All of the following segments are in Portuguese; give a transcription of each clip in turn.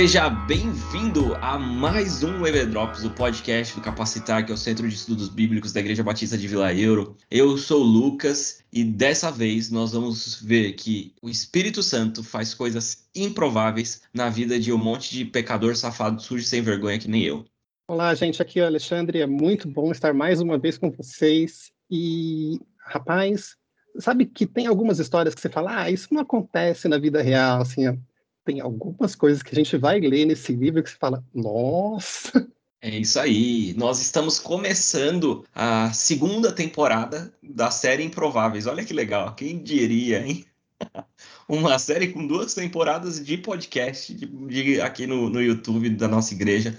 Seja bem-vindo a mais um Everdrops, o podcast do Capacitar, que é o Centro de Estudos Bíblicos da Igreja Batista de Vila Euro. Eu sou o Lucas e dessa vez nós vamos ver que o Espírito Santo faz coisas improváveis na vida de um monte de pecador safado sujo sem vergonha que nem eu. Olá, gente, aqui é o Alexandre, é muito bom estar mais uma vez com vocês. E, rapaz, sabe que tem algumas histórias que você fala, ah, isso não acontece na vida real, assim, tem algumas coisas que a gente vai ler nesse livro que você fala, nossa. É isso aí. Nós estamos começando a segunda temporada da série Improváveis. Olha que legal. Quem diria, hein? Uma série com duas temporadas de podcast de, de, aqui no, no YouTube da nossa igreja.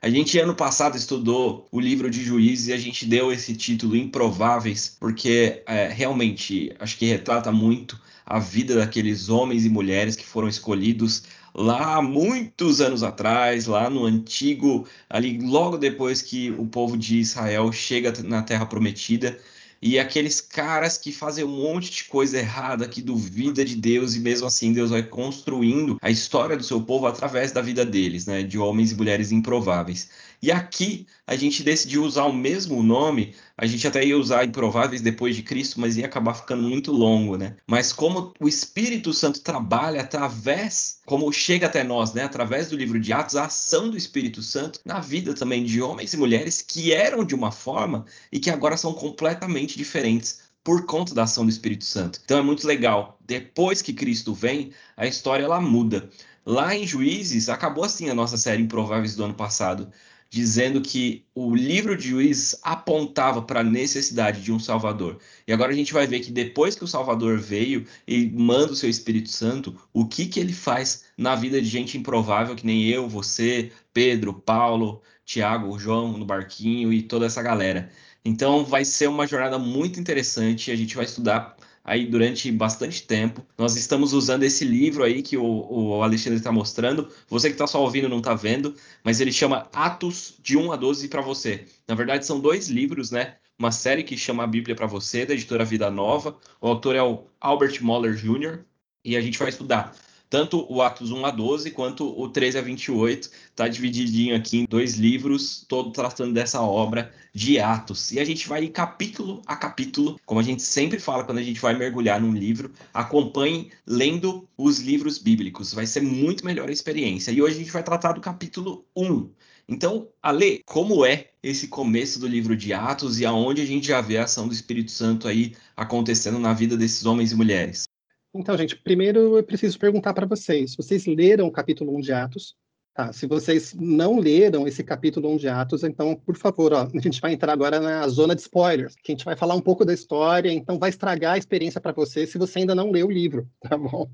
A gente, ano passado, estudou o livro de Juízes e a gente deu esse título Improváveis, porque é, realmente acho que retrata muito a vida daqueles homens e mulheres que foram escolhidos lá muitos anos atrás, lá no antigo, ali logo depois que o povo de Israel chega na Terra Prometida e aqueles caras que fazem um monte de coisa errada, que duvida de Deus e mesmo assim Deus vai construindo a história do seu povo através da vida deles, né, de homens e mulheres improváveis. E aqui a gente decidiu usar o mesmo nome, a gente até ia usar Improváveis depois de Cristo, mas ia acabar ficando muito longo, né? Mas como o Espírito Santo trabalha através, como chega até nós, né, através do livro de Atos, a ação do Espírito Santo na vida também de homens e mulheres que eram de uma forma e que agora são completamente diferentes por conta da ação do Espírito Santo. Então é muito legal. Depois que Cristo vem, a história ela muda. Lá em Juízes, acabou assim a nossa série Improváveis do ano passado dizendo que o livro de Juízes apontava para a necessidade de um Salvador. E agora a gente vai ver que depois que o Salvador veio e manda o seu Espírito Santo, o que, que ele faz na vida de gente improvável, que nem eu, você, Pedro, Paulo, Tiago, João no barquinho e toda essa galera. Então vai ser uma jornada muito interessante. A gente vai estudar aí durante bastante tempo. Nós estamos usando esse livro aí que o, o Alexandre está mostrando. Você que está só ouvindo não está vendo, mas ele chama Atos de 1 a 12 para você. Na verdade, são dois livros, né? Uma série que chama a Bíblia para você, da editora Vida Nova. O autor é o Albert Moller Jr. E a gente vai estudar tanto o Atos 1 a 12 quanto o 13 a 28. Está divididinho aqui em dois livros, todo tratando dessa obra de Atos. E a gente vai capítulo a capítulo, como a gente sempre fala quando a gente vai mergulhar num livro, acompanhe lendo os livros bíblicos. Vai ser muito melhor a experiência. E hoje a gente vai tratar do capítulo 1. Então, Ale, como é esse começo do livro de Atos e aonde a gente já vê a ação do Espírito Santo aí acontecendo na vida desses homens e mulheres? Então, gente, primeiro eu preciso perguntar para vocês: vocês leram o capítulo 1 de Atos? Tá, se vocês não leram esse capítulo 1 de Atos, então, por favor, ó, a gente vai entrar agora na zona de spoilers, que a gente vai falar um pouco da história, então vai estragar a experiência para você se você ainda não leu o livro, tá bom?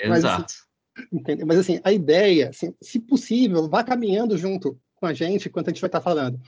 Exato. Mas, assim, Mas, assim, a ideia, assim, se possível, vá caminhando junto com a gente enquanto a gente vai estar falando.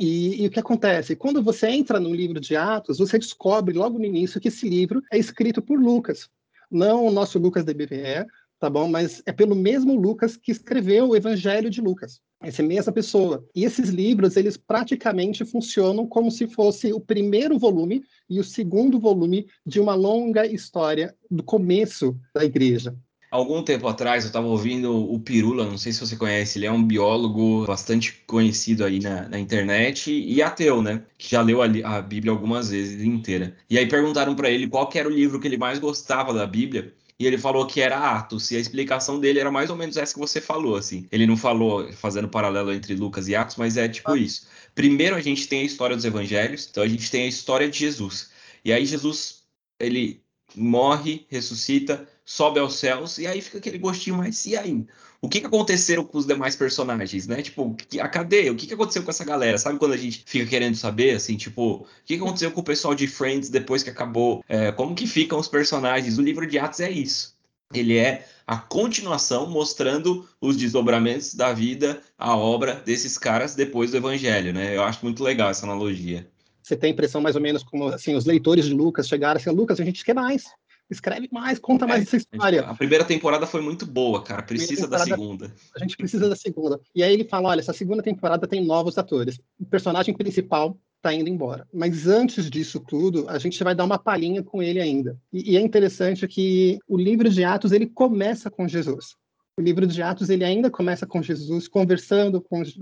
E, e, o que acontece? Quando você entra no livro de Atos, você descobre logo no início que esse livro é escrito por Lucas não o nosso Lucas da BVE, tá bom? Mas é pelo mesmo Lucas que escreveu o Evangelho de Lucas. Essa mesma pessoa. E esses livros, eles praticamente funcionam como se fosse o primeiro volume e o segundo volume de uma longa história do começo da igreja. Algum tempo atrás eu estava ouvindo o Pirula, não sei se você conhece, ele é um biólogo bastante conhecido aí na, na internet e ateu, né? Que já leu a, a, Bíblia algumas vezes inteira. E aí perguntaram para ele qual era o livro que ele mais gostava da Bíblia. E ele falou que era Atos, e a explicação dele era mais ou menos essa que você falou, assim. Ele não falou fazendo paralelo entre Lucas e Atos, mas é tipo ah. isso. Primeiro a gente tem a história dos evangelhos, então a gente tem a história de Jesus. E aí Jesus, ele morre, ressuscita, sobe aos céus, e aí fica aquele gostinho mais, e aí? O que, que aconteceram com os demais personagens, né? Tipo, a cadeia, o que, que aconteceu com essa galera? Sabe quando a gente fica querendo saber, assim, tipo, o que, que aconteceu com o pessoal de Friends depois que acabou? É, como que ficam os personagens? O livro de Atos é isso. Ele é a continuação mostrando os desdobramentos da vida, a obra desses caras depois do evangelho, né? Eu acho muito legal essa analogia. Você tem a impressão mais ou menos como assim, os leitores de Lucas chegaram assim, Lucas, a gente quer mais escreve mais, conta é, mais essa história. A primeira temporada foi muito boa, cara. Precisa da segunda. A gente precisa da segunda. E aí ele fala: olha, essa segunda temporada tem novos atores. O personagem principal está indo embora. Mas antes disso tudo, a gente vai dar uma palhinha com ele ainda. E, e é interessante que o livro de Atos ele começa com Jesus. O livro de Atos ele ainda começa com Jesus conversando com os,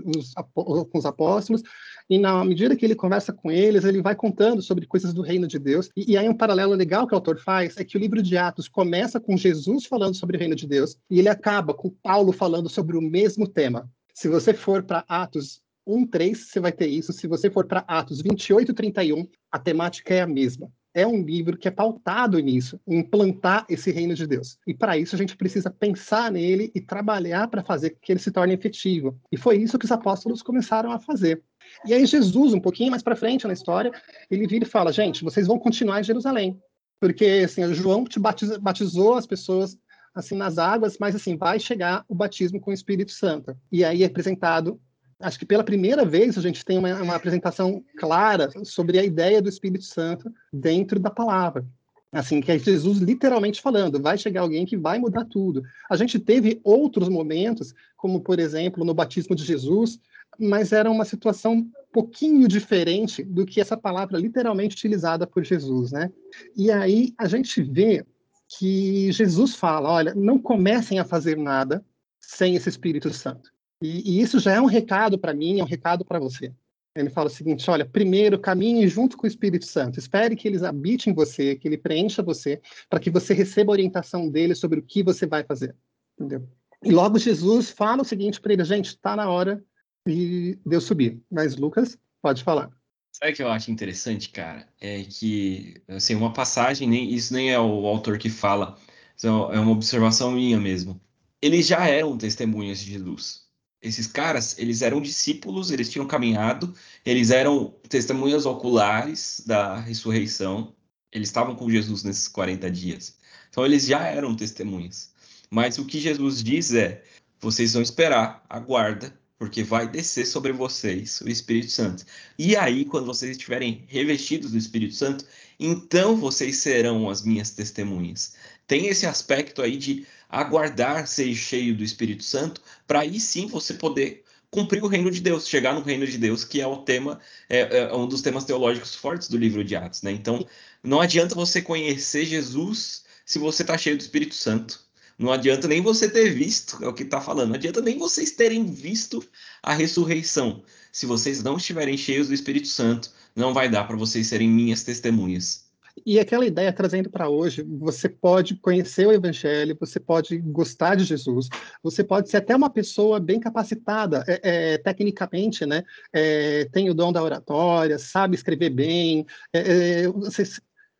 com os apóstolos, e na medida que ele conversa com eles, ele vai contando sobre coisas do reino de Deus. E, e aí um paralelo legal que o autor faz é que o livro de Atos começa com Jesus falando sobre o reino de Deus, e ele acaba com Paulo falando sobre o mesmo tema. Se você for para Atos 1, 3, você vai ter isso. Se você for para Atos 28, 31, a temática é a mesma é um livro que é pautado nisso, em implantar esse reino de Deus. E para isso a gente precisa pensar nele e trabalhar para fazer que ele se torne efetivo. E foi isso que os apóstolos começaram a fazer. E aí Jesus, um pouquinho mais para frente na história, ele vira e fala: "Gente, vocês vão continuar em Jerusalém, porque assim, João te batizou, as pessoas assim nas águas, mas assim vai chegar o batismo com o Espírito Santo. E aí é apresentado acho que pela primeira vez a gente tem uma, uma, apresentação clara sobre a ideia do Espírito Santo dentro da palavra. Assim, que é Jesus literalmente falando, vai chegar alguém que vai mudar tudo. A gente teve outros momentos, como por exemplo no batismo de Jesus, mas era uma situação um pouquinho diferente do que essa palavra literalmente utilizada por Jesus, né? E aí a gente vê que Jesus fala, olha, não comecem a fazer nada sem esse Espírito Santo. E, e isso já é um recado para mim, é um recado para você. Ele fala o seguinte: olha, primeiro caminhe junto com o Espírito Santo, espere que eles habitem em você, que ele preencha você, para que você receba a orientação dele sobre o que você vai fazer. Entendeu? E logo Jesus fala o seguinte para ele: gente, está na hora de Deus subir. Mas Lucas, pode falar. Sabe o que eu acho interessante, cara? É que, assim, uma passagem, nem, isso nem é o autor que fala, é uma observação minha mesmo. Eles já eram testemunhas de Jesus esses caras, eles eram discípulos, eles tinham caminhado, eles eram testemunhas oculares da ressurreição, eles estavam com Jesus nesses 40 dias. Então eles já eram testemunhas. Mas o que Jesus diz é: vocês vão esperar, aguarda, porque vai descer sobre vocês o Espírito Santo. E aí, quando vocês estiverem revestidos do Espírito Santo, então vocês serão as minhas testemunhas. Tem esse aspecto aí de aguardar ser cheio do Espírito Santo, para aí sim você poder cumprir o reino de Deus, chegar no reino de Deus, que é o tema, é, é um dos temas teológicos fortes do livro de Atos, né? Então, não adianta você conhecer Jesus se você está cheio do Espírito Santo. Não adianta nem você ter visto, é o que está falando, não adianta nem vocês terem visto a ressurreição. Se vocês não estiverem cheios do Espírito Santo, não vai dar para vocês serem minhas testemunhas. E aquela ideia trazendo para hoje, você pode conhecer o Evangelho, você pode gostar de Jesus, você pode ser até uma pessoa bem capacitada, é, é, tecnicamente, né? É, tem o dom da oratória, sabe escrever bem, é, é, você,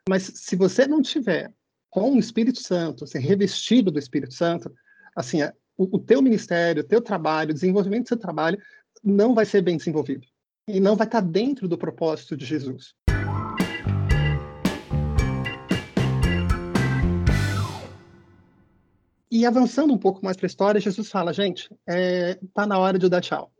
mas se você não tiver com o Espírito Santo, ser revestido do Espírito Santo, assim, é, o, o teu ministério, o teu trabalho, o desenvolvimento do seu trabalho não vai ser bem desenvolvido e não vai estar dentro do propósito de Jesus. E avançando um pouco mais para a história, Jesus fala, gente, é, tá na hora de eu dar tchau.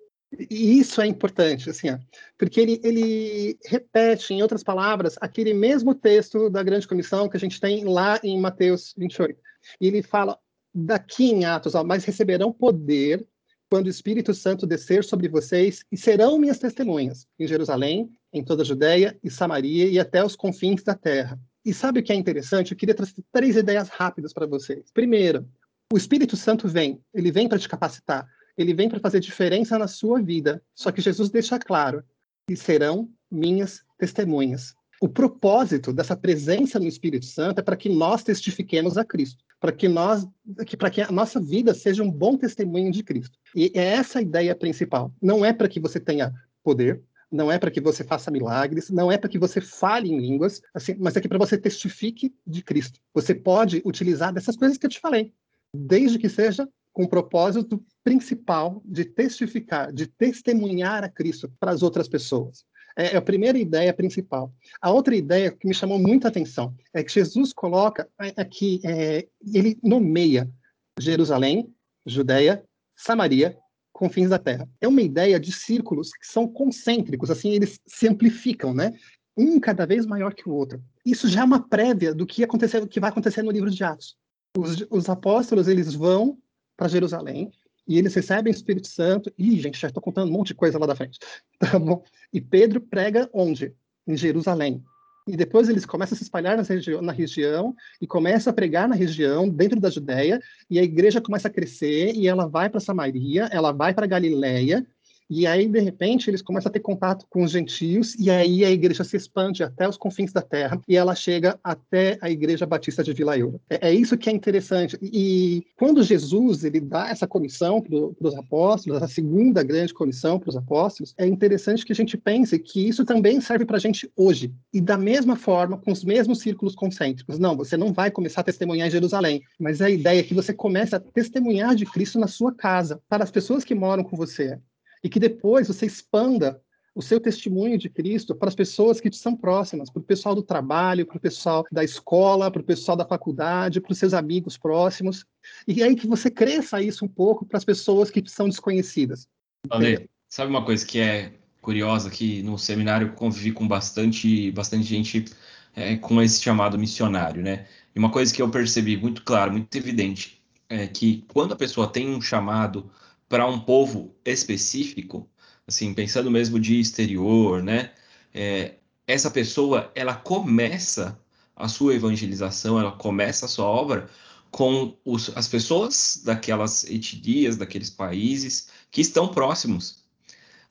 E isso é importante, assim, porque ele, ele repete, em outras palavras, aquele mesmo texto da grande comissão que a gente tem lá em Mateus 28. E ele fala, daqui em Atos, ó, mas receberão poder quando o Espírito Santo descer sobre vocês e serão minhas testemunhas em Jerusalém, em toda a Judéia e Samaria e até os confins da terra. E sabe o que é interessante? Eu queria trazer três ideias rápidas para vocês. Primeiro, o Espírito Santo vem, ele vem para te capacitar, ele vem para fazer diferença na sua vida. Só que Jesus deixa claro: e serão minhas testemunhas. O propósito dessa presença no Espírito Santo é para que nós testifiquemos a Cristo, para que nós, para que a nossa vida seja um bom testemunho de Cristo. E é essa a ideia principal. Não é para que você tenha poder, não é para que você faça milagres, não é para que você fale em línguas, assim, mas é que para você testifique de Cristo. Você pode utilizar dessas coisas que eu te falei desde que seja com o propósito principal de testificar, de testemunhar a Cristo para as outras pessoas. É, é a primeira ideia principal. A outra ideia que me chamou muita atenção é que Jesus coloca aqui, é, ele nomeia Jerusalém, Judéia, Samaria, confins da terra. É uma ideia de círculos que são concêntricos, assim, eles se amplificam, né? Um cada vez maior que o outro. Isso já é uma prévia do que, acontecer, que vai acontecer no livro de Atos os, os apóstolos eles vão para Jerusalém e eles recebem o Espírito Santo. Ih, gente, já estou contando um monte de coisa lá da frente. Tá bom? E Pedro prega onde? Em Jerusalém. e depois eles começam a se espalhar regi na região e começam a pregar na região, dentro da Judéia, e a igreja começa a crescer e ela vai para Samaria, ela vai para Galiléia, e aí, de repente, eles começam a ter contato com os gentios, e aí a igreja se expande até os confins da terra, e ela chega até a igreja batista de Vila Eura. É, é isso que é interessante. E quando Jesus ele dá essa comissão para os apóstolos, a segunda grande comissão para os apóstolos, é interessante que a gente pense que isso também serve para a gente hoje. E da mesma forma, com os mesmos círculos concêntricos. Não, você não vai começar a testemunhar em Jerusalém, mas a ideia é que você comece a testemunhar de Cristo na sua casa, para as pessoas que moram com você e que depois você expanda o seu testemunho de Cristo para as pessoas que te são próximas, para o pessoal do trabalho, para o pessoal da escola, para o pessoal da faculdade, para os seus amigos próximos, e aí que você cresça isso um pouco para as pessoas que são desconhecidas. Ale, sabe uma coisa que é curiosa que no seminário eu convivi com bastante, bastante gente é, com esse chamado missionário, né? E uma coisa que eu percebi muito claro, muito evidente, é que quando a pessoa tem um chamado para um povo específico, assim, pensando mesmo de exterior, né? É, essa pessoa, ela começa a sua evangelização, ela começa a sua obra com os, as pessoas daquelas etnias, daqueles países que estão próximos.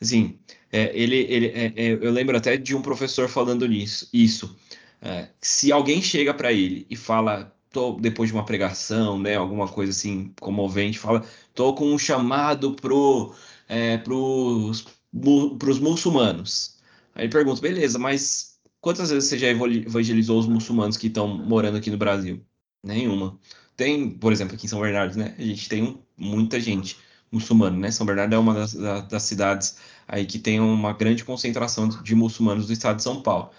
Assim, é, ele, ele, é, é eu lembro até de um professor falando nisso, isso. É, se alguém chega para ele e fala, depois de uma pregação, né, alguma coisa assim comovente, fala, tô com um chamado pro, é, pros, pros muçulmanos. Aí pergunta, beleza, mas quantas vezes você já evangelizou os muçulmanos que estão morando aqui no Brasil? Nenhuma. Tem, por exemplo, aqui em São Bernardo, né? A gente tem muita gente muçulmana, né? São Bernardo é uma das, das, cidades aí que tem uma grande concentração de muçulmanos do estado de São Paulo.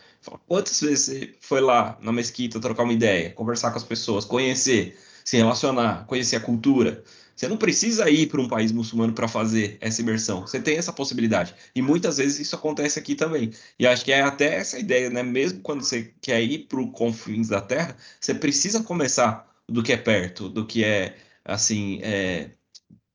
Quantas vezes você foi lá na mesquita trocar uma ideia, conversar com as pessoas, conhecer, se relacionar, conhecer a cultura? Você não precisa ir para um país muçulmano para fazer essa imersão. Você tem essa possibilidade. E muitas vezes isso acontece aqui também. E acho que é até essa ideia, né? Mesmo quando você quer ir para os confins da Terra, você precisa começar do que é perto, do que é assim, é,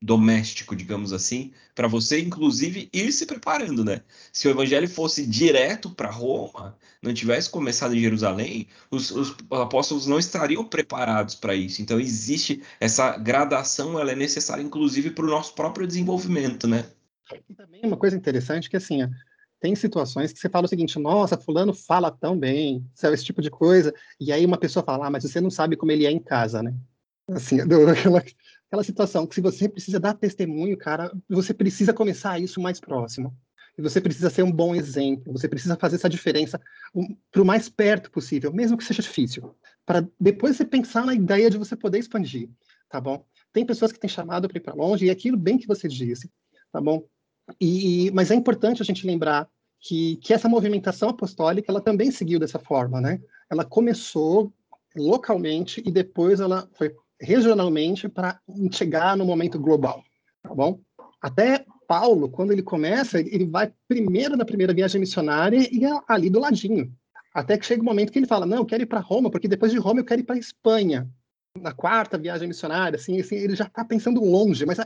doméstico, digamos assim, para você, inclusive, ir se preparando, né? Se o evangelho fosse direto para Roma, não tivesse começado em Jerusalém, os, os apóstolos não estariam preparados para isso. Então, existe essa gradação, ela é necessária, inclusive, para o nosso próprio desenvolvimento, né? E também uma coisa interessante que, assim, tem situações que você fala o seguinte, nossa, fulano fala tão bem, sabe, esse tipo de coisa, e aí uma pessoa fala, ah, mas você não sabe como ele é em casa, né? Assim, aquela, aquela situação que se você precisa dar testemunho, cara, você precisa começar isso mais próximo. E você precisa ser um bom exemplo, você precisa fazer essa diferença para o mais perto possível, mesmo que seja difícil, para depois você pensar na ideia de você poder expandir, tá bom? Tem pessoas que têm chamado para ir para longe, e é aquilo bem que você disse, tá bom? E, mas é importante a gente lembrar que, que essa movimentação apostólica, ela também seguiu dessa forma, né? Ela começou localmente e depois ela foi regionalmente para chegar no momento global, tá bom? Até Paulo, quando ele começa, ele vai primeiro na primeira viagem missionária e é ali do ladinho. Até que chega o um momento que ele fala: Não, eu quero ir para Roma, porque depois de Roma eu quero ir para Espanha. Na quarta viagem missionária, assim, assim ele já está pensando longe, mas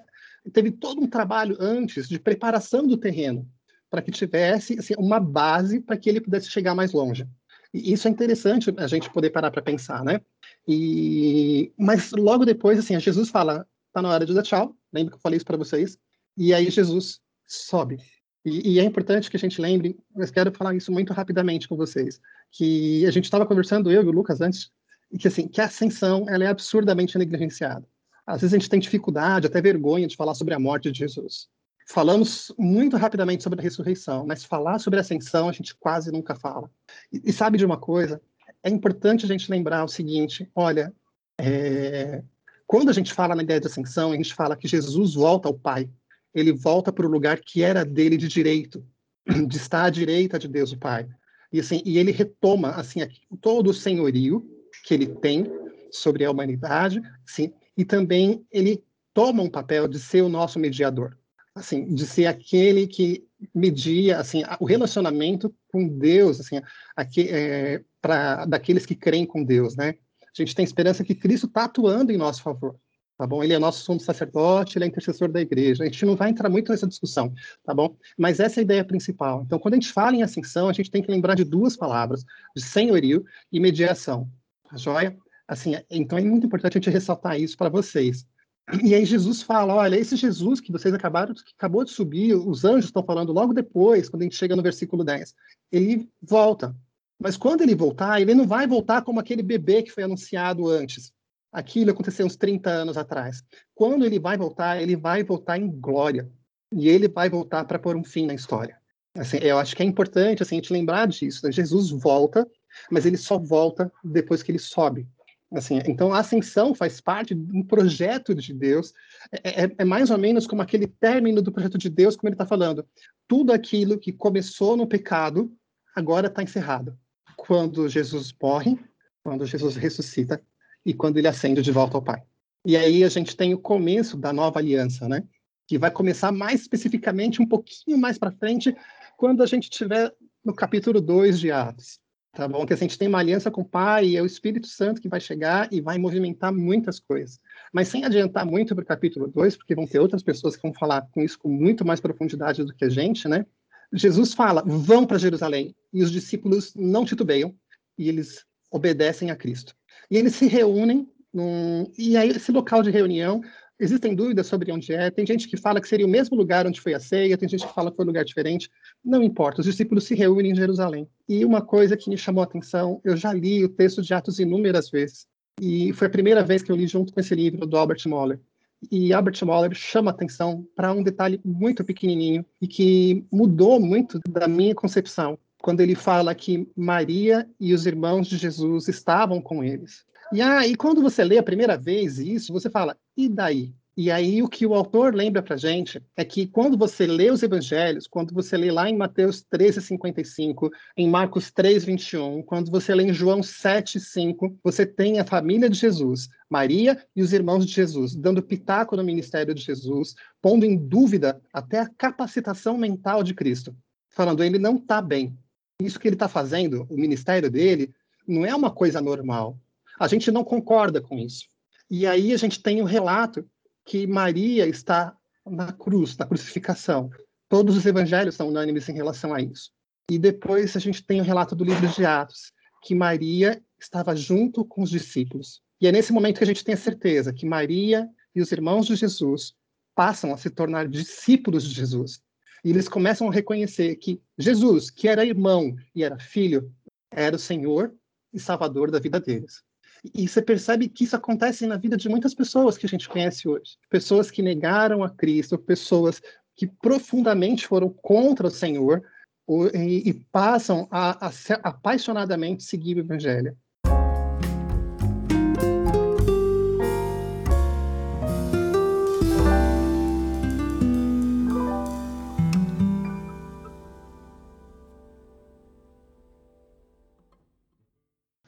teve todo um trabalho antes de preparação do terreno para que tivesse assim, uma base para que ele pudesse chegar mais longe. E isso é interessante a gente poder parar para pensar, né? E, mas logo depois, assim, Jesus fala, tá na hora de dar tchau. Lembra que eu falei isso para vocês? E aí Jesus sobe. E, e, é importante que a gente lembre, mas quero falar isso muito rapidamente com vocês, que a gente estava conversando eu e o Lucas antes, e que assim, que a ascensão ela é absurdamente negligenciada. Às vezes a gente tem dificuldade, até vergonha de falar sobre a morte de Jesus. Falamos muito rapidamente sobre a ressurreição, mas falar sobre a ascensão a gente quase nunca fala. E, e sabe de uma coisa? É importante a gente lembrar o seguinte: olha, é, quando a gente fala na ideia de ascensão, a gente fala que Jesus volta ao Pai. Ele volta para o lugar que era dele de direito, de estar à direita de Deus o Pai. E, assim, e ele retoma assim todo o senhorio que ele tem sobre a humanidade, sim, e também ele toma um papel de ser o nosso mediador, assim, de ser aquele que media assim o relacionamento com Deus, assim, aqui, é, para daqueles que creem com Deus, né? A gente tem esperança que Cristo está atuando em nosso favor. tá bom? Ele é nosso sumo sacerdote, ele é intercessor da igreja. A gente não vai entrar muito nessa discussão, tá bom? Mas essa é a ideia principal. Então, quando a gente fala em ascensão, a gente tem que lembrar de duas palavras, de senhorio e mediação, tá joia? Assim, então é muito importante a gente ressaltar isso para vocês. E aí Jesus fala, olha, esse Jesus que vocês acabaram, que acabou de subir, os anjos estão falando logo depois, quando a gente chega no versículo 10, ele volta. Mas quando ele voltar, ele não vai voltar como aquele bebê que foi anunciado antes. Aquilo aconteceu uns 30 anos atrás. Quando ele vai voltar, ele vai voltar em glória. E ele vai voltar para pôr um fim na história. Assim, eu acho que é importante assim, a gente lembrar disso. Né? Jesus volta, mas ele só volta depois que ele sobe. Assim, então, a ascensão faz parte de um projeto de Deus. É, é, é mais ou menos como aquele término do projeto de Deus, como ele está falando. Tudo aquilo que começou no pecado, agora está encerrado. Quando Jesus morre, quando Jesus ressuscita e quando ele ascende de volta ao Pai. E aí a gente tem o começo da nova aliança, né? Que vai começar mais especificamente um pouquinho mais para frente, quando a gente estiver no capítulo 2 de Atos. Tá bom? Que a gente tem uma aliança com o Pai, é o Espírito Santo que vai chegar e vai movimentar muitas coisas. Mas sem adiantar muito para o capítulo 2, porque vão ter outras pessoas que vão falar com isso com muito mais profundidade do que a gente, né? Jesus fala: vão para Jerusalém. E os discípulos não titubeiam e eles obedecem a Cristo. E eles se reúnem, num, e aí esse local de reunião Existem dúvidas sobre onde é. Tem gente que fala que seria o mesmo lugar onde foi a ceia, tem gente que fala que foi um lugar diferente. Não importa, os discípulos se reúnem em Jerusalém. E uma coisa que me chamou a atenção, eu já li o texto de Atos inúmeras vezes, e foi a primeira vez que eu li junto com esse livro do Albert Moller. E Albert Moller chama atenção para um detalhe muito pequenininho e que mudou muito da minha concepção, quando ele fala que Maria e os irmãos de Jesus estavam com eles. E aí, quando você lê a primeira vez isso, você fala, e daí? E aí o que o autor lembra para gente é que quando você lê os evangelhos, quando você lê lá em Mateus 13:55, em Marcos 3:21, quando você lê em João 7:5, você tem a família de Jesus, Maria e os irmãos de Jesus, dando pitaco no ministério de Jesus, pondo em dúvida até a capacitação mental de Cristo, falando ele não está bem. Isso que ele está fazendo, o ministério dele, não é uma coisa normal. A gente não concorda com isso. E aí a gente tem o um relato que Maria está na cruz, na crucificação. Todos os evangelhos são unânimes em relação a isso. E depois a gente tem o relato do livro de Atos, que Maria estava junto com os discípulos. E é nesse momento que a gente tem a certeza que Maria e os irmãos de Jesus passam a se tornar discípulos de Jesus. E eles começam a reconhecer que Jesus, que era irmão e era filho, era o Senhor e Salvador da vida deles. E você percebe que isso acontece na vida de muitas pessoas que a gente conhece hoje. Pessoas que negaram a Cristo, pessoas que profundamente foram contra o Senhor e, e passam a, a apaixonadamente seguir o Evangelho.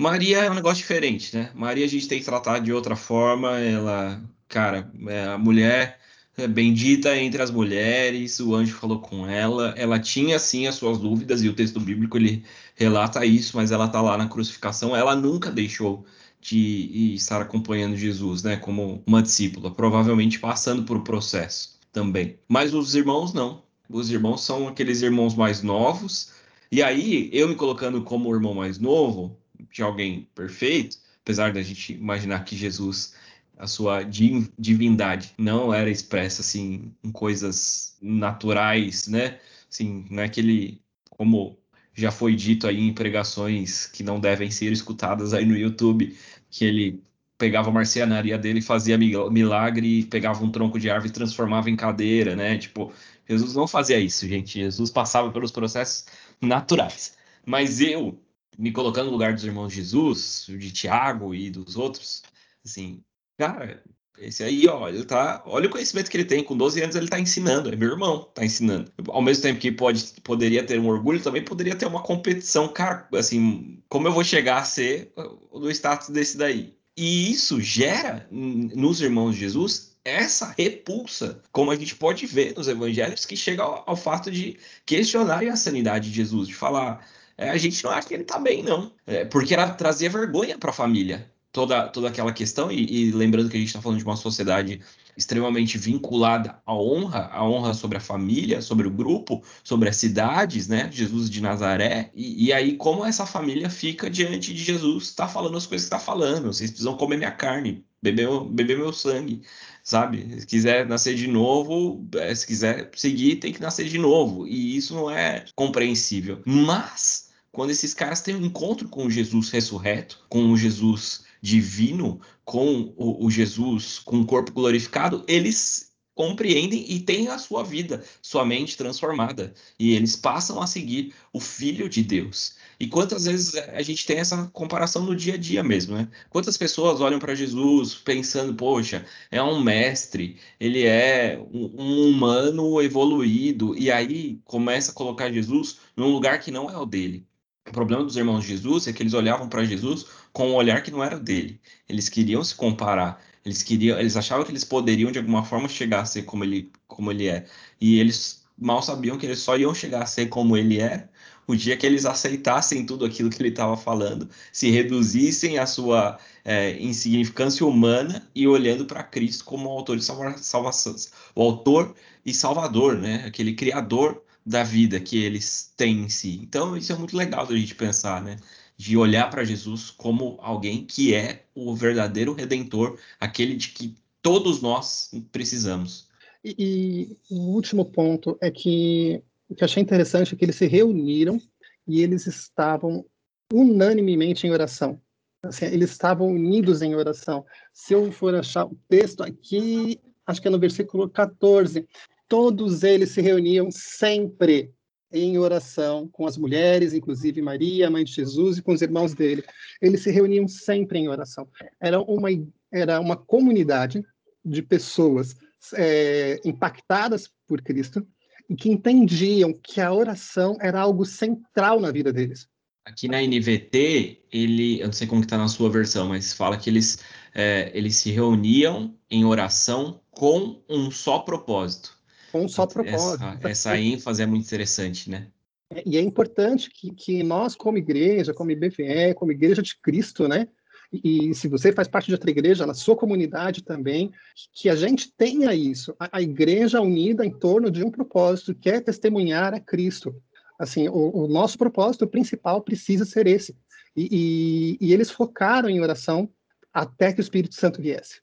Maria é um negócio diferente, né? Maria a gente tem que tratar de outra forma. Ela, cara, é a mulher é bendita entre as mulheres, o anjo falou com ela. Ela tinha sim as suas dúvidas e o texto bíblico ele relata isso, mas ela tá lá na crucificação. Ela nunca deixou de estar acompanhando Jesus, né, como uma discípula, provavelmente passando por um processo também. Mas os irmãos não. Os irmãos são aqueles irmãos mais novos. E aí, eu me colocando como o irmão mais novo, de alguém perfeito, apesar da gente imaginar que Jesus, a sua divindade, não era expressa assim em coisas naturais, né? Assim, não é que ele, como já foi dito aí em pregações que não devem ser escutadas aí no YouTube, que ele pegava a marcenaria dele, fazia milagre, pegava um tronco de árvore e transformava em cadeira, né? Tipo, Jesus não fazia isso, gente. Jesus passava pelos processos naturais. Mas eu, me colocando no lugar dos irmãos Jesus, de Tiago e dos outros, assim, cara, esse aí, ó, ele tá. Olha o conhecimento que ele tem. Com 12 anos ele tá ensinando. É meu irmão, tá ensinando. Ao mesmo tempo que pode, poderia ter um orgulho, também poderia ter uma competição. Cara, assim, como eu vou chegar a ser do status desse daí? E isso gera nos irmãos de Jesus essa repulsa, como a gente pode ver nos evangelhos, que chega ao, ao fato de questionarem a sanidade de Jesus, de falar é, a gente não acha que ele tá bem, não. É, porque ela trazia vergonha para a família. toda, toda aquela questão, e, e lembrando que a gente está falando de uma sociedade extremamente vinculada à honra, a honra sobre a família, sobre o grupo, sobre as cidades, né? Jesus de Nazaré. E, e aí, como essa família fica diante de Jesus, está falando as coisas que está falando. Vocês precisam comer minha carne, beber, beber meu sangue, sabe? Se quiser nascer de novo, é, se quiser seguir, tem que nascer de novo. E isso não é compreensível. Mas quando esses caras têm um encontro com o Jesus ressurreto, com o Jesus divino, com o, o Jesus com o corpo glorificado, eles compreendem e têm a sua vida, sua mente transformada. E eles passam a seguir o Filho de Deus. E quantas vezes a gente tem essa comparação no dia a dia mesmo, né? Quantas pessoas olham para Jesus pensando, poxa, é um mestre, ele é um, um, humano evoluído, e aí começa a colocar Jesus num lugar que não é o dele. O problema dos irmãos de Jesus é que eles olhavam para Jesus com um olhar que não era dele. Eles queriam se comparar, eles queriam, eles achavam que eles poderiam de alguma forma chegar a ser como ele, como ele é. E eles mal sabiam que eles só iam chegar a ser como ele é o dia que eles aceitassem tudo aquilo que ele estava falando, se reduzissem à sua é, insignificância humana e olhando para Cristo como o autor salva salvação, o autor e salvador, né? Aquele criador da vida que eles têm em si. Então, isso é muito legal da gente pensar, né? De olhar para Jesus como alguém que é o verdadeiro redentor, aquele de que todos nós precisamos. E, e o último ponto é que o que achei interessante é que eles se reuniram e eles estavam unanimemente em oração. Assim, eles estavam unidos em oração. Se eu for achar o texto aqui, acho que é no versículo 14, todos eles se reuniam sempre em oração com as mulheres, inclusive Maria, mãe de Jesus, e com os irmãos dele. Eles se reuniam sempre em oração. Era uma, era uma comunidade de pessoas é, impactadas por Cristo e que entendiam que a oração era algo central na vida deles. Aqui na NVT, ele, eu não sei como está na sua versão, mas fala que eles, é, eles se reuniam em oração com um só propósito com um só propósito. Essa, essa ênfase é muito interessante, né? É, e é importante que, que nós, como igreja, como IBVE, como igreja de Cristo, né? E, e se você faz parte de outra igreja, na sua comunidade também, que a gente tenha isso, a, a igreja unida em torno de um propósito, que é testemunhar a Cristo. Assim, o, o nosso propósito principal precisa ser esse. E, e, e, eles focaram em oração até que o Espírito Santo viesse.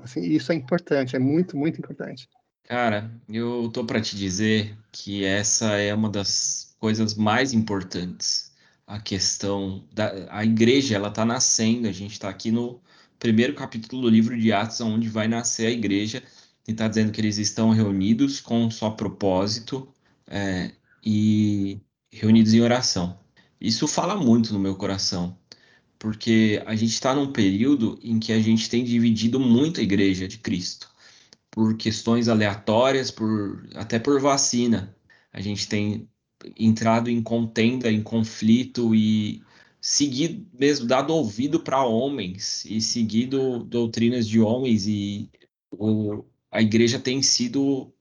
Assim, isso é importante, é muito, muito importante. Cara, eu tô para te dizer que essa é uma das coisas mais importantes. A questão da a igreja, ela tá nascendo. A gente está aqui no primeiro capítulo do livro de Atos, onde vai nascer a igreja. E tá dizendo que eles estão reunidos com um só propósito é, e reunidos em oração. Isso fala muito no meu coração, porque a gente está num período em que a gente tem dividido muito a igreja de Cristo por questões aleatórias, por até por vacina. A gente tem entrado em contenda, em conflito e seguido mesmo dado ouvido para homens e seguido doutrinas de homens e o, a igreja tem sido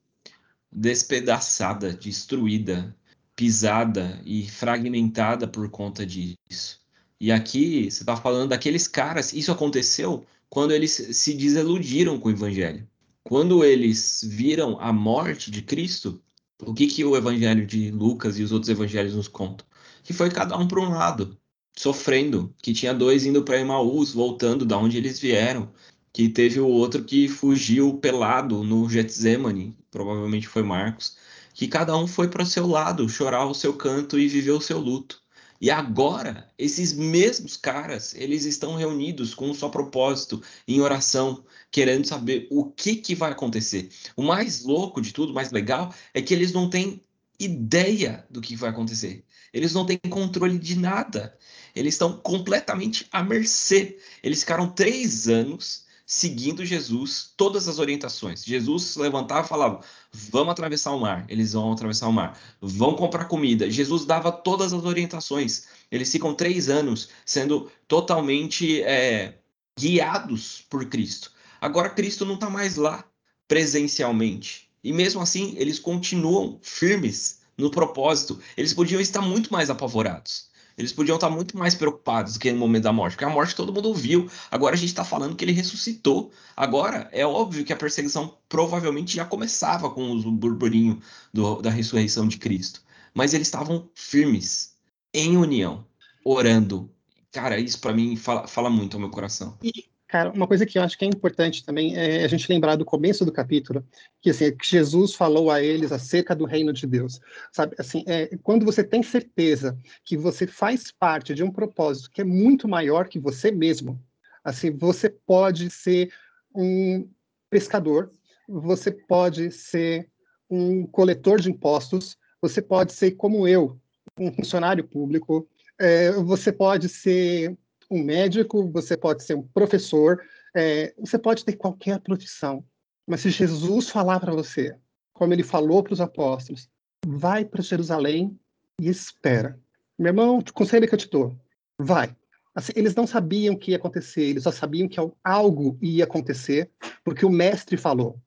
despedaçada, destruída, pisada e fragmentada por conta disso. E aqui você está falando daqueles caras, isso aconteceu quando eles se desiludiram com o evangelho. Quando eles viram a morte de Cristo, o que, que o evangelho de Lucas e os outros evangelhos nos contam? Que foi cada um para um lado, sofrendo, que tinha dois indo para Emaús, voltando da onde eles vieram, que teve o outro que fugiu pelado no Getsemane, provavelmente foi Marcos, que cada um foi para o seu lado, chorar o seu canto e viver o seu luto. E agora, esses mesmos caras, eles estão reunidos com um só propósito, em oração, querendo saber o que, que vai acontecer. O mais louco de tudo, mais legal, é que eles não têm ideia do que vai acontecer. Eles não têm controle de nada. Eles estão completamente à mercê. Eles ficaram três anos seguindo Jesus, todas as orientações. Jesus se levantava e falava: vamos atravessar o mar. Eles vão atravessar o mar. Vão comprar comida. Jesus dava todas as orientações. Eles ficam três anos sendo totalmente é, guiados por Cristo. Agora, Cristo não está mais lá presencialmente. E mesmo assim, eles continuam firmes no propósito. Eles podiam estar muito mais apavorados. Eles podiam estar muito mais preocupados do que no momento da morte, porque a morte todo mundo viu. Agora a gente está falando que ele ressuscitou. Agora é óbvio que a perseguição provavelmente já começava com o burburinho do, da ressurreição de Cristo. Mas eles estavam firmes, em união, orando. Cara, isso para mim fala, fala muito ao meu coração. E Cara, uma coisa que eu acho que é importante também é a gente lembrar do começo do capítulo, que assim, que Jesus falou a eles acerca do reino de Deus. Sabe, assim, é, quando você tem certeza que você faz parte de um propósito que é muito maior que você mesmo, assim, você pode ser um pescador, você pode ser um coletor de impostos, você pode ser como eu, um funcionário público, é, você pode ser um médico, você pode ser um professor, é, você pode ter qualquer profissão. Mas se Jesus falar para você, como ele falou para os apóstolos, vai para Jerusalém e espera. Meu irmão, o conselho que eu te dou, vai. Assim, eles não sabiam o que ia acontecer, eles só sabiam que algo ia acontecer, porque o mestre falou.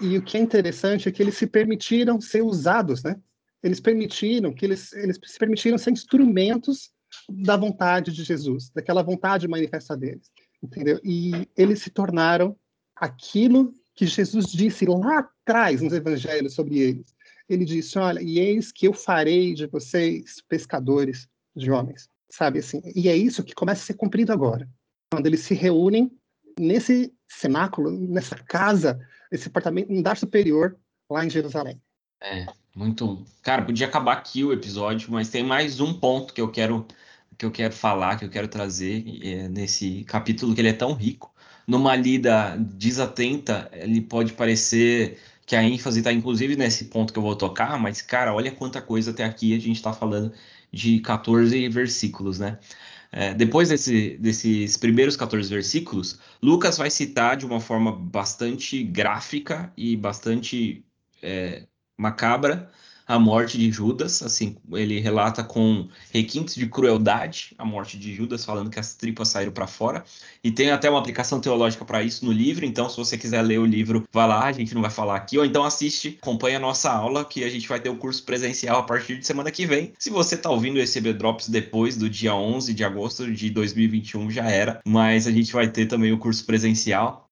E o que é interessante é que eles se permitiram ser usados, né? Eles permitiram que eles, eles se permitiram ser instrumentos da vontade de Jesus, daquela vontade manifesta deles, entendeu? E eles se tornaram aquilo que Jesus disse lá atrás nos evangelhos sobre eles. Ele disse: Olha, e eis que eu farei de vocês pescadores de homens, sabe assim? E é isso que começa a ser cumprido agora, quando eles se reúnem nesse cenáculo, nessa casa, esse apartamento, um andar superior lá em Jerusalém. É, muito. Cara, podia acabar aqui o episódio, mas tem mais um ponto que eu quero que eu quero falar, que eu quero trazer é, nesse capítulo que ele é tão rico. Numa lida desatenta, ele pode parecer que a ênfase está inclusive nesse ponto que eu vou tocar, mas cara, olha quanta coisa até aqui a gente está falando de 14 versículos, né? É, depois desse, desses primeiros 14 versículos, Lucas vai citar de uma forma bastante gráfica e bastante é, macabra a morte de Judas, assim, ele relata com requintes de crueldade a morte de Judas, falando que as tripas saíram para fora, e tem até uma aplicação teológica para isso no livro, então se você quiser ler o livro, vá lá, a gente não vai falar aqui, ou então assiste, acompanha a nossa aula, que a gente vai ter o curso presencial a partir de semana que vem. Se você está ouvindo esse EB Drops depois do dia 11 de agosto de 2021, já era, mas a gente vai ter também o curso presencial.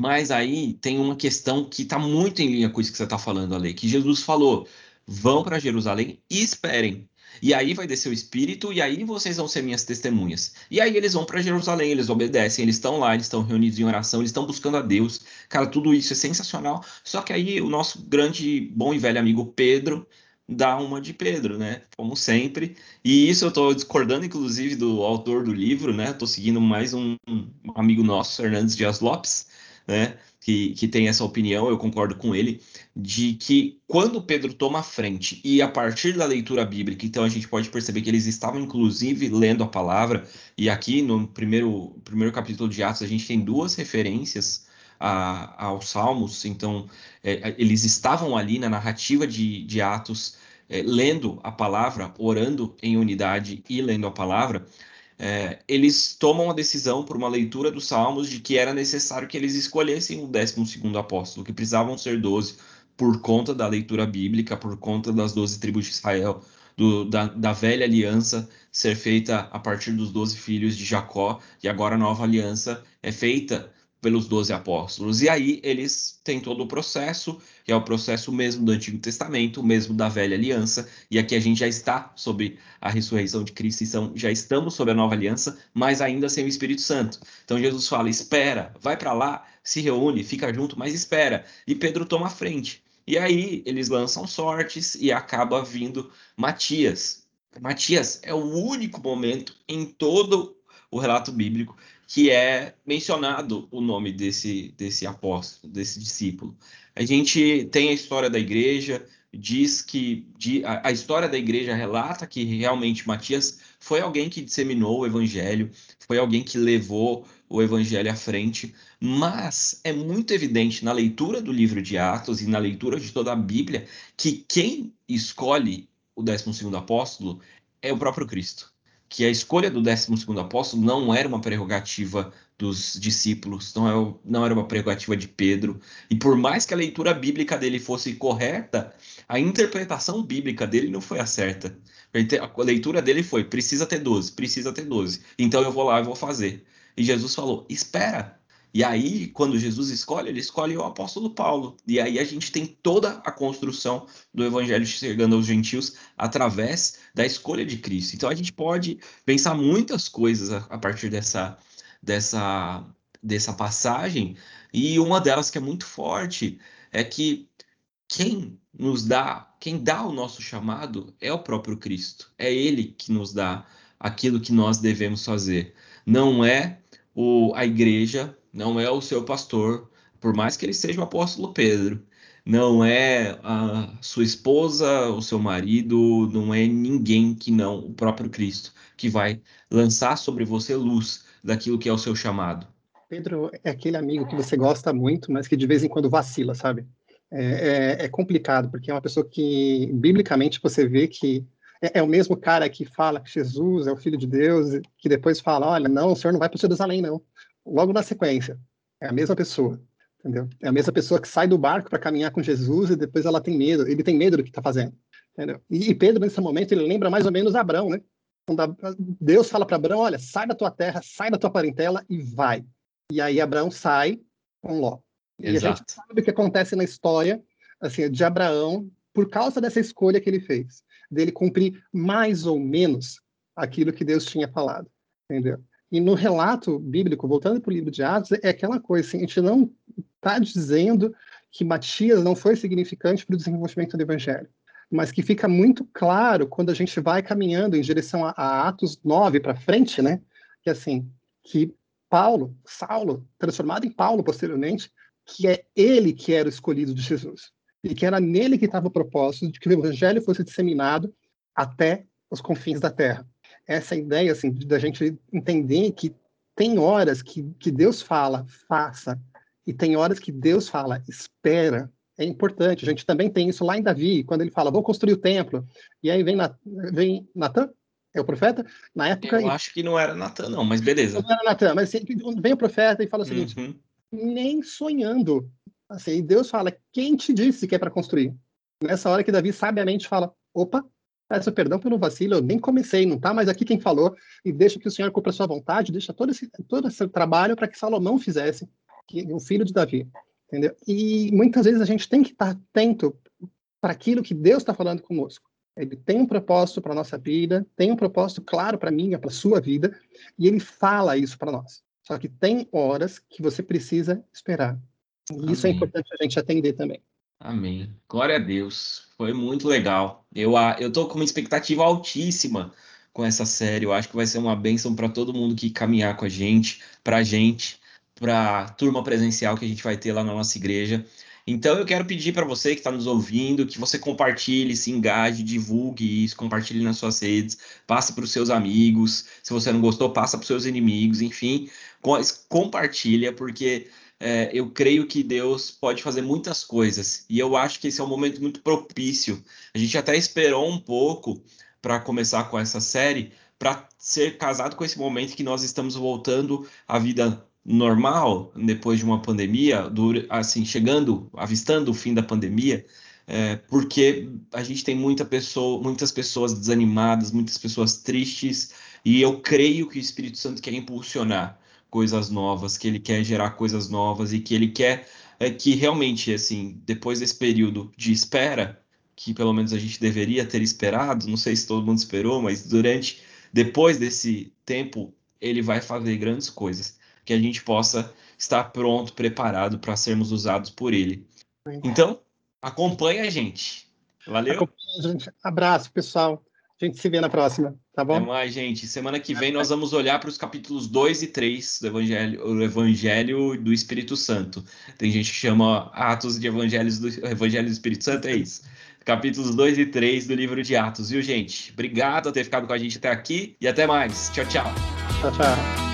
Mas aí tem uma questão que está muito em linha com isso que você está falando, Ale, que Jesus falou: vão para Jerusalém e esperem. E aí vai descer o Espírito, e aí vocês vão ser minhas testemunhas. E aí eles vão para Jerusalém, eles obedecem, eles estão lá, eles estão reunidos em oração, eles estão buscando a Deus. Cara, tudo isso é sensacional. Só que aí o nosso grande, bom e velho amigo Pedro dá uma de Pedro, né? Como sempre. E isso eu estou discordando, inclusive, do autor do livro, né? Estou seguindo mais um, amigo nosso, Hernandes Dias Lopes né, que, que tem essa opinião, eu concordo com ele, de que quando Pedro toma a frente e a partir da leitura bíblica, então a gente pode perceber que eles estavam inclusive lendo a palavra, e aqui no primeiro, primeiro capítulo de Atos a gente tem duas referências a, aos Salmos, então é, eles estavam ali na narrativa de, de Atos, é, lendo a palavra, orando em unidade e lendo a palavra, é, eles tomam a decisão por uma leitura dos Salmos de que era necessário que eles escolhessem o 12 apóstolo, que precisavam ser 12 por conta da leitura bíblica, por conta das 12 tribos de Israel, do, da, da, velha aliança ser feita a partir dos 12 filhos de Jacó, e agora a nova aliança é feita pelos doze apóstolos. E aí eles têm todo o processo, que é o processo mesmo do Antigo Testamento, mesmo da Velha Aliança, e aqui a gente já está sobre a ressurreição de Cristo, então já estamos sobre a nova aliança, mas ainda sem o Espírito Santo. Então Jesus fala: espera, vai para lá, se reúne, fica junto, mas espera. E Pedro toma a frente. E aí eles lançam sortes e acaba vindo Matias. Matias é o único momento em todo o relato bíblico que é mencionado o nome desse, desse apóstolo, desse discípulo. A gente tem a história da igreja, diz que de, a, a, história da igreja relata que realmente Matias foi alguém que disseminou o evangelho, foi alguém que levou o evangelho à frente, mas é muito evidente na leitura do livro de Atos e na leitura de toda a Bíblia que quem escolhe o 12 apóstolo é o próprio Cristo que a escolha do 12 apóstolo não era uma prerrogativa dos discípulos, não, é, não era uma prerrogativa de Pedro. E por mais que a leitura bíblica dele fosse correta, a interpretação bíblica dele não foi a certa. A leitura dele foi: precisa ter 12, precisa ter 12. Então eu vou lá e vou fazer. E Jesus falou: espera. E aí, quando Jesus escolhe, ele escolhe o apóstolo Paulo. E aí a gente tem toda a construção do evangelho chegando aos gentios através da escolha de Cristo. Então a gente pode pensar muitas coisas a, partir dessa, dessa, dessa passagem. E uma delas que é muito forte é que quem nos dá, quem dá o nosso chamado é o próprio Cristo. É Ele que nos dá aquilo que nós devemos fazer. Não é o, a igreja, não é o seu pastor, por mais que ele seja o apóstolo Pedro. Não é a sua esposa, o seu marido, não é ninguém que não o próprio Cristo que vai lançar sobre você luz daquilo que é o seu chamado. Pedro é aquele amigo que você gosta muito, mas que de vez em quando vacila, sabe? É, é, é complicado, porque é uma pessoa que, biblicamente, você vê que é, é, o mesmo cara que fala que Jesus é o Filho de Deus, que depois fala, olha, não, o senhor não vai para Jerusalém, não. Logo na sequência, é a mesma pessoa, entendeu? É a mesma pessoa que sai do barco para caminhar com Jesus e depois ela tem medo, ele tem medo do que está fazendo, entendeu? E, e Pedro, nesse momento, ele lembra mais ou menos Abraão, né? Deus fala para Abraão: olha, sai da tua terra, sai da tua parentela e vai. E aí Abraão sai com Ló. E Exato. a gente sabe o que acontece na história assim, de Abraão por causa dessa escolha que ele fez, dele cumprir mais ou menos aquilo que Deus tinha falado, entendeu? E no relato bíblico, voltando para o livro de Atos, é aquela coisa, assim, a gente não está dizendo que Matias não foi significante para o desenvolvimento do evangelho mas que fica muito claro quando a gente vai caminhando em direção a, a Atos 9 para frente, né? Que assim, que Paulo, Saulo, transformado em Paulo posteriormente, que é ele que era o escolhido de Jesus. E que era nele que estava o propósito de que o evangelho fosse disseminado até os confins da terra. Essa ideia, assim, da gente entender que tem horas que, que Deus fala, faça, e tem horas que Deus fala, espera, é importante. A gente também tem isso lá em Davi, quando ele fala, vou construir o templo. E aí vem, na, vem Natan, é o profeta, na época... Eu acho que não era Natan, não, mas beleza. Não era Natan, mas assim, vem o profeta e fala o seguinte, uhum. nem sonhando. Assim, e Deus fala, quem te disse que é para construir? Nessa hora que Davi sabiamente fala, opa, peço perdão pelo vacilo, eu nem comecei, não está mais aqui quem falou, e deixa que o Senhor cumpra a sua vontade, deixa todo esse, todo esse trabalho para que Salomão fizesse, que, o filho de Davi. Entendeu? E muitas vezes a gente tem que estar atento para aquilo que Deus está falando conosco. Ele tem um propósito para a nossa vida, tem um propósito claro para mim, para a sua vida, e ele fala isso para nós. Só que tem horas que você precisa esperar. E isso é importante a gente atender também. Amém. Glória a Deus. Foi muito legal. Eu eu tô com uma expectativa altíssima com essa série. Eu acho que vai ser uma bênção para todo mundo que caminhar com a gente, para a gente para turma presencial que a gente vai ter lá na nossa igreja. Então eu quero pedir para você que está nos ouvindo que você compartilhe, se engaje, divulgue isso, compartilhe nas suas redes, passe para os seus amigos. Se você não gostou, passa para os seus inimigos, enfim, compartilha, porque é, eu creio que Deus pode fazer muitas coisas e eu acho que esse é um momento muito propício. A gente até esperou um pouco para começar com essa série, para ser casado com esse momento que nós estamos voltando à vida normal depois de uma pandemia, assim, chegando, avistando o fim da pandemia, é, porque a gente tem muita pessoa, muitas pessoas desanimadas, muitas pessoas tristes, e eu creio que o Espírito Santo quer impulsionar coisas novas, que ele quer gerar coisas novas e que ele quer é, que realmente, assim, depois desse período de espera, que pelo menos a gente deveria ter esperado, não sei se todo mundo esperou, mas durante, depois desse tempo, ele vai fazer grandes coisas que a gente possa estar pronto, preparado para sermos usados por Ele. Então, acompanha a gente. Valeu? Acompanha, gente. Abraço, pessoal. A gente se vê na próxima, tá bom? Até mais, gente. Semana que vem nós vamos olhar para os capítulos 2 e 3 do Evangelho, o Evangelho do Espírito Santo. Tem gente que chama Atos de Evangelhos do Evangelho do Espírito Santo, é isso. Capítulos 2 e 3 do livro de Atos, viu, gente? Obrigado por ter ficado com a gente até aqui e até mais. Tchau, tchau. Tchau, tchau.